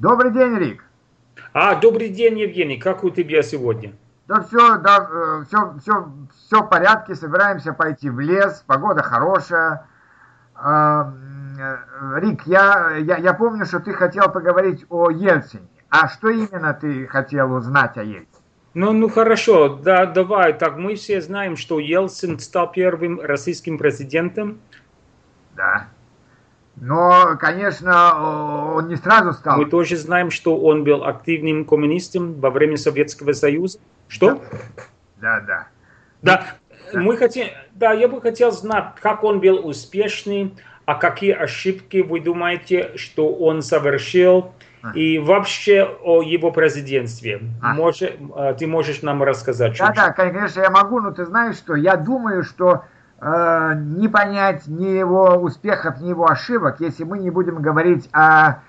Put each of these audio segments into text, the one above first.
Добрый день, Рик. А, добрый день, Евгений. Как у тебя сегодня? Да все, да, все, все, все в порядке. Собираемся пойти в лес. Погода хорошая. А, э, Рик, я, я, я помню, что ты хотел поговорить о Ельцине. А что именно ты хотел узнать о Ельцине? Ну, ну хорошо, да, давай. Так, мы все знаем, что Ельцин стал первым российским президентом. Да. Но, конечно, он не сразу стал. Мы тоже знаем, что он был активным коммунистом во время Советского Союза. Что? Да, да. Да, да. мы хотим, да, я бы хотел знать, как он был успешный, а какие ошибки вы думаете, что он совершил, а. и вообще о его президентстве. А. Может, э, ты можешь нам рассказать? Да, да, конечно, я могу, но ты знаешь что, я думаю, что э, не понять ни его успехов, ни его ошибок, если мы не будем говорить о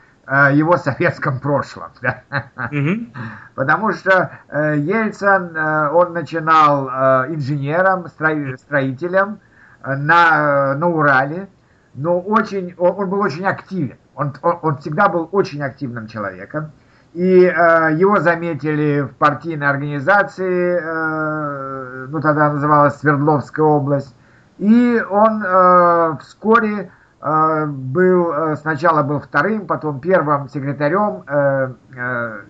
его советском прошлом. Да? Mm-hmm. Потому что э, Ельцин, э, он начинал э, инженером, строителем э, на, на Урале, но очень, он, он был очень активен. Он, он, он всегда был очень активным человеком. И э, его заметили в партийной организации, э, ну тогда называлась Свердловская область, и он э, вскоре э, был, э, сначала был вторым, потом первым секретарем э, э,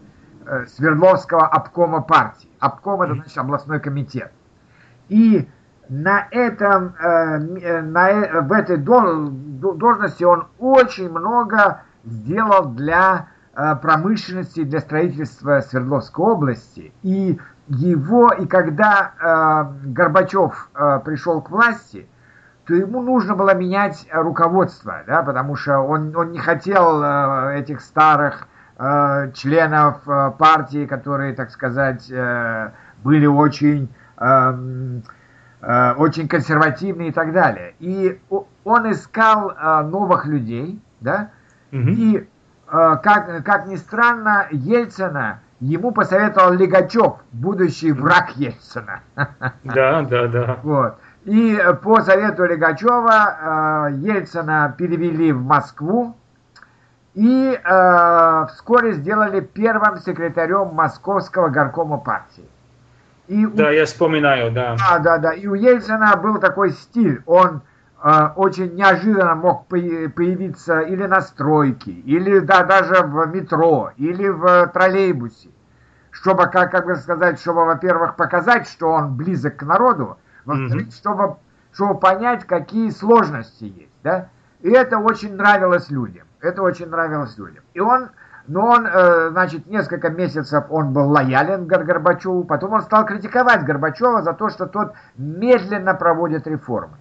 э Свердловского обкома партии. Обком это значит областной комитет. И на этом, э, на, в этой должности он очень много сделал для промышленности, для строительства Свердловской области. И его, и когда э, Горбачев э, пришел к власти, то ему нужно было менять руководство, да, потому что он, он не хотел э, этих старых э, членов э, партии, которые, так сказать, э, были очень, э, э, очень консервативны и так далее. И он искал э, новых людей, да, угу. и, э, как, как ни странно, Ельцина ему посоветовал Легачев, будущий враг Ельцина. Да, да, да. Вот. И по совету Легачева э, Ельцина перевели в Москву и э, вскоре сделали первым секретарем Московского горкома партии. И да, у... я вспоминаю, да. Да, да, да. И у Ельцина был такой стиль. Он очень неожиданно мог появиться или на стройке, или да, даже в метро, или в троллейбусе. Чтобы, как, как бы сказать, чтобы, во-первых, показать, что он близок к народу, во-вторых, mm-hmm. чтобы, чтобы понять, какие сложности есть. Да? И это очень нравилось людям. Это очень нравилось людям. И он, но он, э, значит, несколько месяцев он был лоялен к Горбачеву, потом он стал критиковать Горбачева за то, что тот медленно проводит реформы.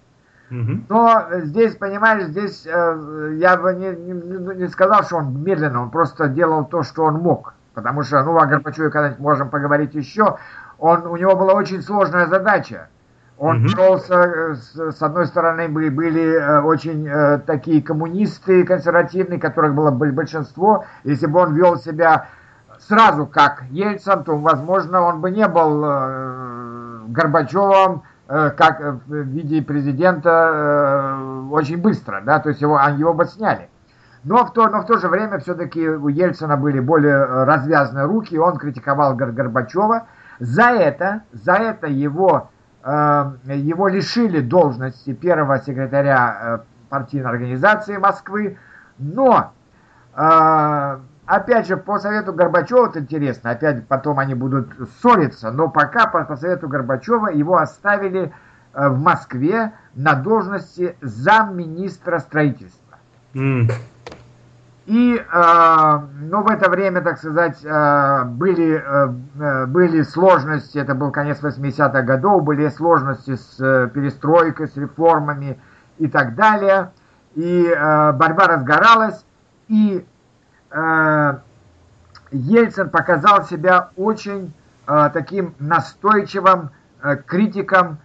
Но здесь, понимаешь, здесь э, я бы не, не, не сказал, что он медленно, он просто делал то, что он мог. Потому что, ну, о Горбачеве когда-нибудь можем поговорить еще. Он, у него была очень сложная задача. Он угу. боролся, э, с, с одной стороны, были, были э, очень э, такие коммунисты консервативные, которых было большинство. Если бы он вел себя сразу как Ельцин, то, возможно, он бы не был э, Горбачевым, Э, как э, в виде президента э, очень быстро, да, то есть его, его бы сняли. Но в, то, но в то же время все-таки у Ельцина были более развязанные руки, он критиковал Гор Горбачева. За это, за это его, его лишили должности первого секретаря партийной организации Москвы, но Опять же, по совету Горбачева, это интересно, опять потом они будут ссориться, но пока по, по совету Горбачева его оставили э, в Москве на должности замминистра строительства. Mm. И, э, ну, в это время, так сказать, э, были, э, э были сложности, это был конец 80-х годов, были сложности с э, перестройкой, с реформами и так далее. И э, борьба разгоралась, и Ельцин показал себя очень э, таким настойчивым э, критиком,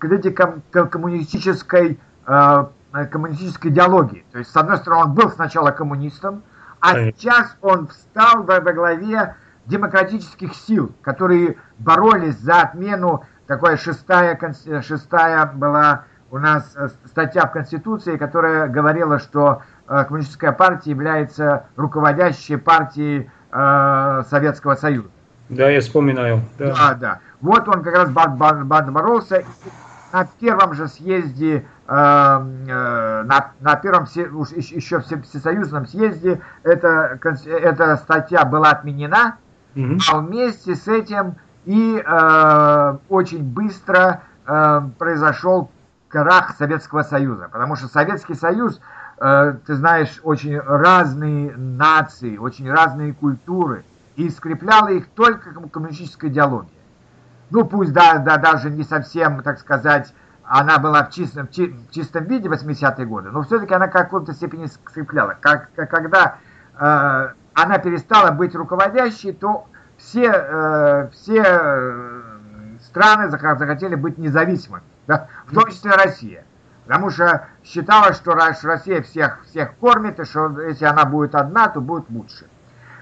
критиком коммунистической, коммунистической идеологии. То есть, с одной стороны, он был сначала коммунистом, а сейчас он встал во, во главе демократических сил, которые боролись за отмену, такая шестая, шестая была у нас статья в Конституции, которая говорила, что Коммунистическая партия является руководящей партией Советского Союза. Да, я вспоминаю. Да, да. да. Вот он как раз боролся. На первом же съезде, э, э, на, на первом уж еще всесоюзном съезде эта, эта статья была отменена, угу. а вместе с этим и э, очень быстро э, произошел крах Советского Союза, потому что Советский Союз, э, ты знаешь, очень разные нации, очень разные культуры, и скрепляла их только коммунистическая идеология. Ну, пусть да, да, даже не совсем, так сказать, она была в чистом, в чистом виде 80-е годы, но все-таки она в какой-то степени скрепляла. Как, когда э, она перестала быть руководящей, то все, э, все э, страны захотели быть независимыми, да? в том числе Россия. Потому что считалось, что Россия всех, всех кормит, и что если она будет одна, то будет лучше.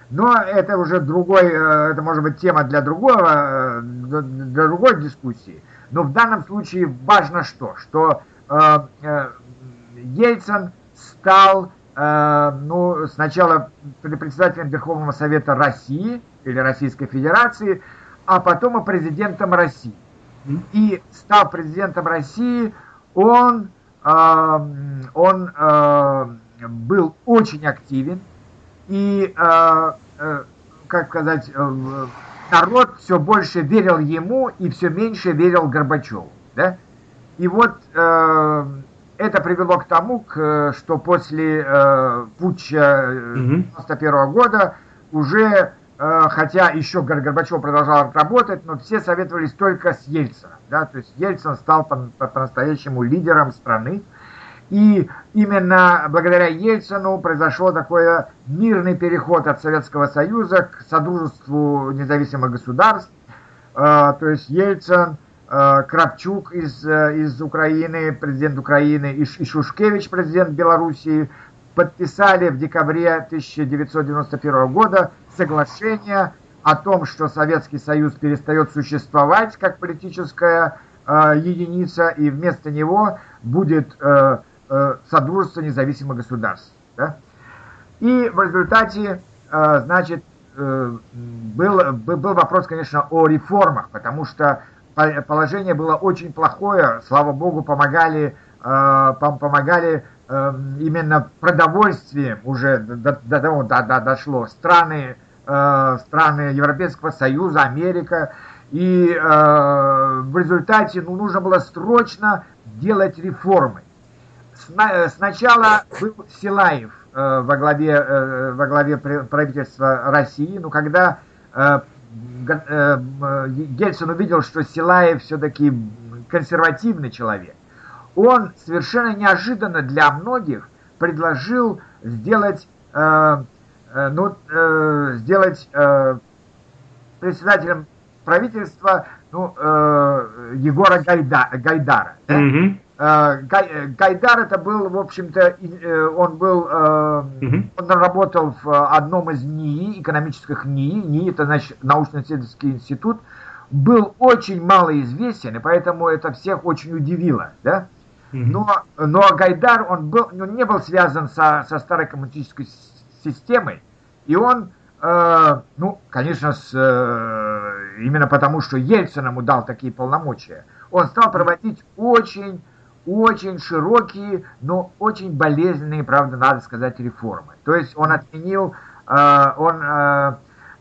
Но это уже другой, э, это может быть тема для другого, для другой дискуссии. Но в данном случае важно что? Что э, Ельцин стал ну, сначала председателем Верховного Совета России, или Российской Федерации, а потом и президентом России. И став президентом России, он, э, он э, был очень активен, и, э, э, как сказать, э, народ все больше верил ему и все меньше верил Горбачеву. Да? И вот э, это привело к тому, к, что после э, путча 1991 -го года уже Э, хотя еще Горбачев продолжал работать, но все советовались только с Ельцином. Да? То есть Ельцин стал по-настоящему лидером страны. И именно благодаря Ельцину произошел такой мирный переход от Советского Союза к Содружеству независимых государств. Э, то есть Ельцин, э, Кравчук из, из Украины, президент Украины, и Шушкевич, президент Белоруссии, подписали в декабре 1991 года соглашение о том, что Советский Союз перестает существовать как политическая э, единица, и вместо него будет э, э, Содружество независимых государств. Да? И в результате, э, значит, э, был, был вопрос, конечно, о реформах, потому что положение было очень плохое, слава богу, помогали, э, помогали именно продовольствием уже до, того до, до, дошло страны, э, страны Европейского Союза, Америка. И э, в результате ну, нужно было срочно делать реформы. Сна, сначала был Силаев э, во, главе, э, во главе правительства России, но когда э, э, Ельцин увидел, что Силаев все-таки консервативный человек, он совершенно неожиданно для многих предложил сделать, э, э, ну, э, сделать э, председателем правительства ну, э, Егора Гайда, Гайдара. Да? Mm-hmm. Гай, Гайдар это был, в общем-то, он был, он работал в одном из НИИ, экономических НИИ, НИИ это значит научно-исследовательский институт, был очень мало известен, и поэтому это всех очень удивило, да? Но, но Гайдар, он, был, он не был связан со, со старой коммунистической системой, и он, э, ну, конечно, с, э, именно потому, что Ельцин ему дал такие полномочия, он стал проводить очень, очень широкие, но очень болезненные, правда, надо сказать, реформы. То есть он отменил, э, он, э,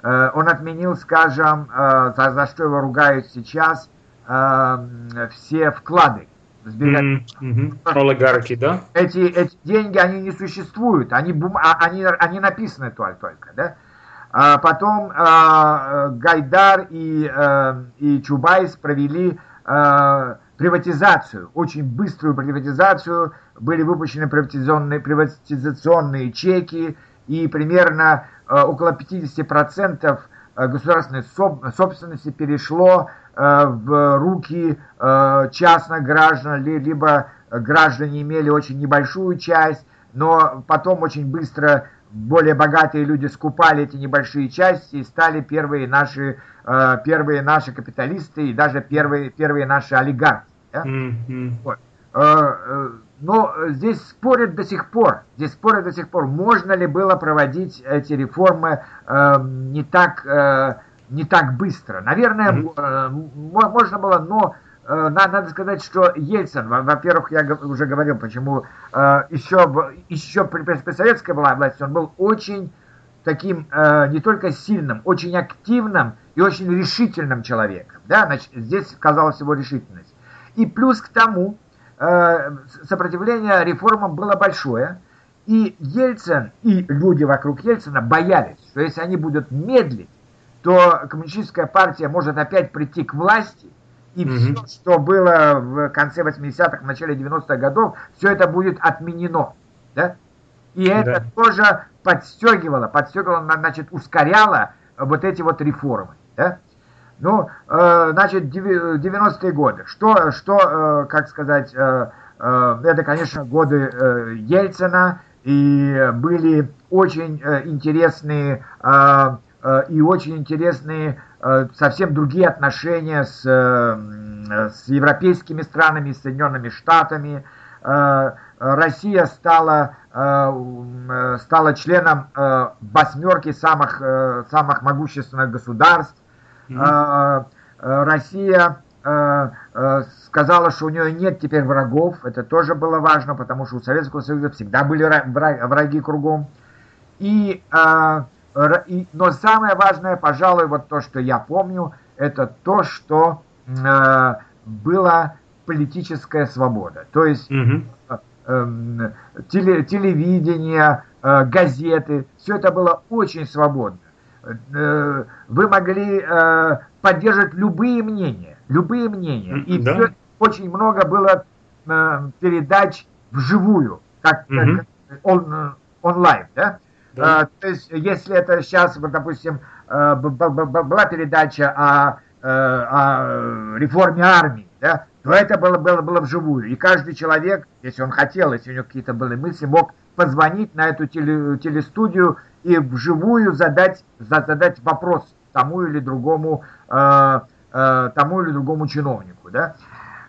э он отменил, скажем, э, за, за что его ругают сейчас, э, все вклады сберегать. Mm-hmm. Олигархи, да? Эти, эти деньги, они не существуют, они, бум... А, они, они написаны только, да? А потом а, Гайдар и, а, и Чубайс провели а, приватизацию, очень быструю приватизацию, были выпущены приватизационные, приватизационные чеки, и примерно а, около 50% государственной собственности перешло в руки э, частных граждан, либо граждане имели очень небольшую часть, но потом очень быстро более богатые люди скупали эти небольшие части и стали первые наши, э, первые наши капиталисты и даже первые, первые наши олигархи. Да? Mm-hmm. Вот. но здесь спорят до сих пор, здесь спорят до сих пор, можно ли было проводить эти реформы не так, не так быстро. Наверное, mm-hmm. можно было, но надо сказать, что Ельцин, во-первых, я уже говорил, почему еще, еще при, советской власти он был очень таким не только сильным, очень активным и очень решительным человеком. Да? Значит, здесь сказалась его решительность. И плюс к тому, э, сопротивление реформам было большое, и Ельцин, и люди вокруг Ельцина боялись, что если они будут медлить, то коммунистическая партия может опять прийти к власти, и все, что было в конце 80-х, в начале 90-х годов, все это будет отменено. Да? И это да. тоже подстегивало, подстегивало, значит, ускоряло вот эти вот реформы. Да? Ну, э, значит, 90-е годы. Что, что э, как сказать, э, это, конечно, годы Ельцина, и были очень интересные и очень интересные совсем другие отношения с, с европейскими странами, с Соединенными Штатами. Россия стала, стала членом восьмерки самых, самых могущественных государств. Mm-hmm. Россия сказала, что у нее нет теперь врагов. Это тоже было важно, потому что у Советского Союза всегда были враги кругом. И, и, но самое важное, пожалуй, вот то, что я помню, это то, что была политическая свобода. То есть mm-hmm. теле, телевидение, газеты, все это было очень свободно. Э, вы могли э, поддерживать любые мнения, любые мнения. И да. все, очень много было э, передач вживую, как, угу. как он, онлайн, да? Да. то есть, если это сейчас, вот, допустим, была передача о, о реформе армии, да, то это было, было, было вживую. И каждый человек, если он хотел, если у него какие-то были мысли, мог позвонить на эту теле, телестудию и вживую задать, задать вопрос тому или другому, э, э, тому или другому чиновнику. Да?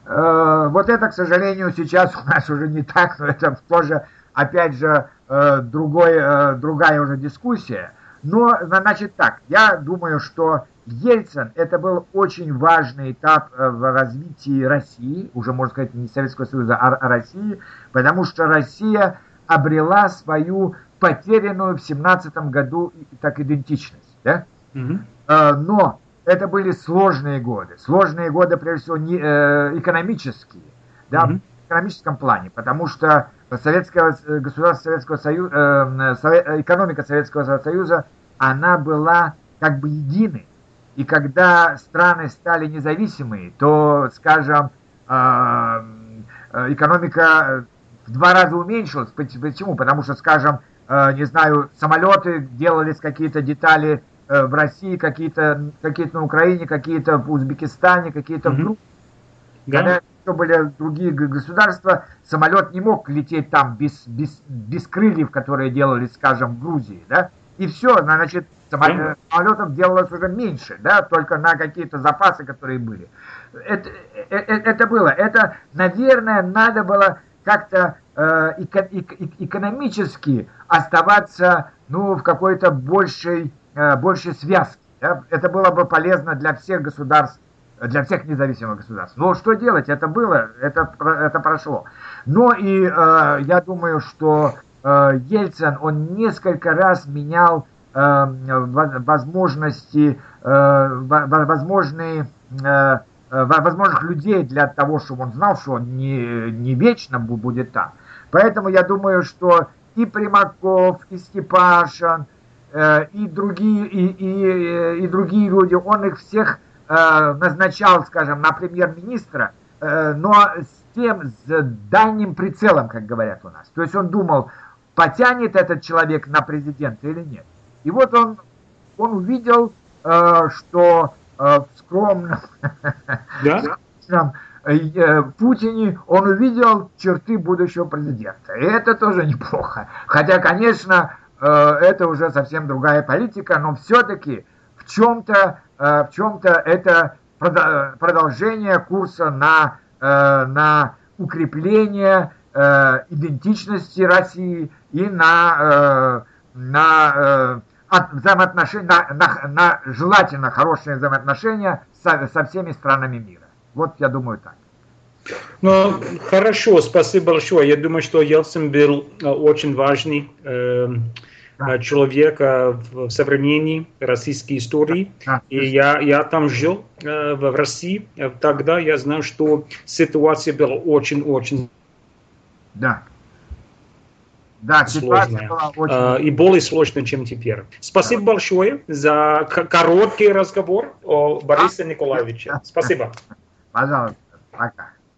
Э, вот это, к сожалению, сейчас у нас уже не так, но это тоже, опять же, э, другой, э, другая уже дискуссия. Но, значит так, я думаю, что Ельцин это был очень важный этап э, в развитии России, уже можно сказать не Советского Союза, а России, потому что Россия обрела свою потерянную в семнадцатом году так идентичность. Да? Угу. Но это были сложные годы. Сложные годы, прежде всего, не, э, экономические. Да, угу. В экономическом плане. Потому что советское э, государство Советского Союза, э, экономика Советского Союза, она была как бы единой. И когда страны стали независимые, то, скажем, экономика в два раза уменьшилась. Почему? Потому что, скажем, Э, не знаю, самолеты делались какие-то детали э, в России, какие-то какие на Украине, какие-то в Узбекистане, какие-то mm-hmm. в Грузии. Да. Еще были другие государства, самолет не мог лететь там без, без, без крыльев, которые делались, скажем, в Грузии, да, и все, значит, самолет, самолетов делалось уже меньше, да, только на какие-то запасы, которые были. Это, это, это было, это, наверное, надо было как-то э, экономически оставаться ну, в какой-то большей, э, большей связке. Да? Это было бы полезно для всех государств, для всех независимых государств. Но что делать? Это было, это, это прошло. Но и э, я думаю, что э, Ельцин, он несколько раз менял э, возможности, э, возможные э, Э, возможных людей для того, чтобы он знал, что он не, не вечно будет там. Поэтому я думаю, что и Примаков, и Степашин, э, и другие, и, и, и другие люди, он их всех назначал, скажем, на премьер-министра, но с тем, с дальним прицелом, как говорят у нас. То есть он думал, потянет этот человек на президента или нет. И вот он, он увидел, что Э, в скромном да? Э, Путине он увидел черты будущего президента. И это тоже неплохо. Хотя, конечно, э, это уже совсем другая политика, но все-таки в чем-то в чем-то это продолжение курса на, на укрепление э, идентичности России и на, э, на э, взаимоотношения, на, на, на желательно хорошие взаимоотношения со, со всеми странами мира. Вот я думаю так. Ну, хорошо, спасибо большое. Я думаю, что Ельцин был э, очень важный э, да. человек в современной российской истории. И я, я там жил э, в России. Тогда я знаю, что ситуация была очень-очень да. Да, сложная. Была очень... А, и более сложная, чем теперь. Спасибо да. большое за короткий разговор о Борисе Николаевиче. Спасибо. Пожалуйста. Пока.